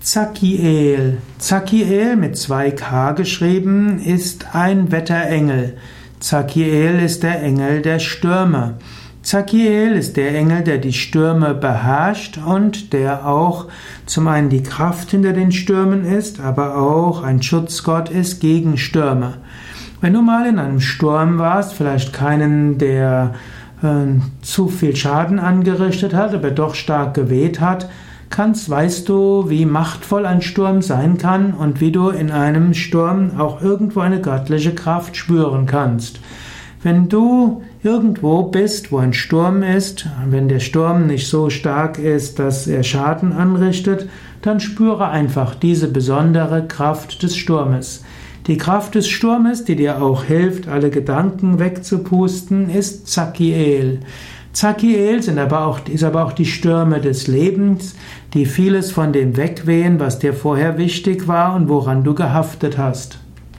Zakiel. Zakiel mit zwei K geschrieben ist ein Wetterengel. Zakiel ist der Engel der Stürme. Zakiel ist der Engel, der die Stürme beherrscht und der auch zum einen die Kraft hinter den Stürmen ist, aber auch ein Schutzgott ist gegen Stürme. Wenn du mal in einem Sturm warst, vielleicht keinen, der äh, zu viel Schaden angerichtet hat, aber doch stark geweht hat, kannst, weißt du, wie machtvoll ein Sturm sein kann und wie du in einem Sturm auch irgendwo eine göttliche Kraft spüren kannst. Wenn du irgendwo bist, wo ein Sturm ist, wenn der Sturm nicht so stark ist, dass er Schaden anrichtet, dann spüre einfach diese besondere Kraft des Sturmes. Die Kraft des Sturmes, die dir auch hilft, alle Gedanken wegzupusten, ist Zakiel. Zakiel sind aber auch, ist aber auch die Stürme des Lebens, die vieles von dem wegwehen, was dir vorher wichtig war und woran du gehaftet hast.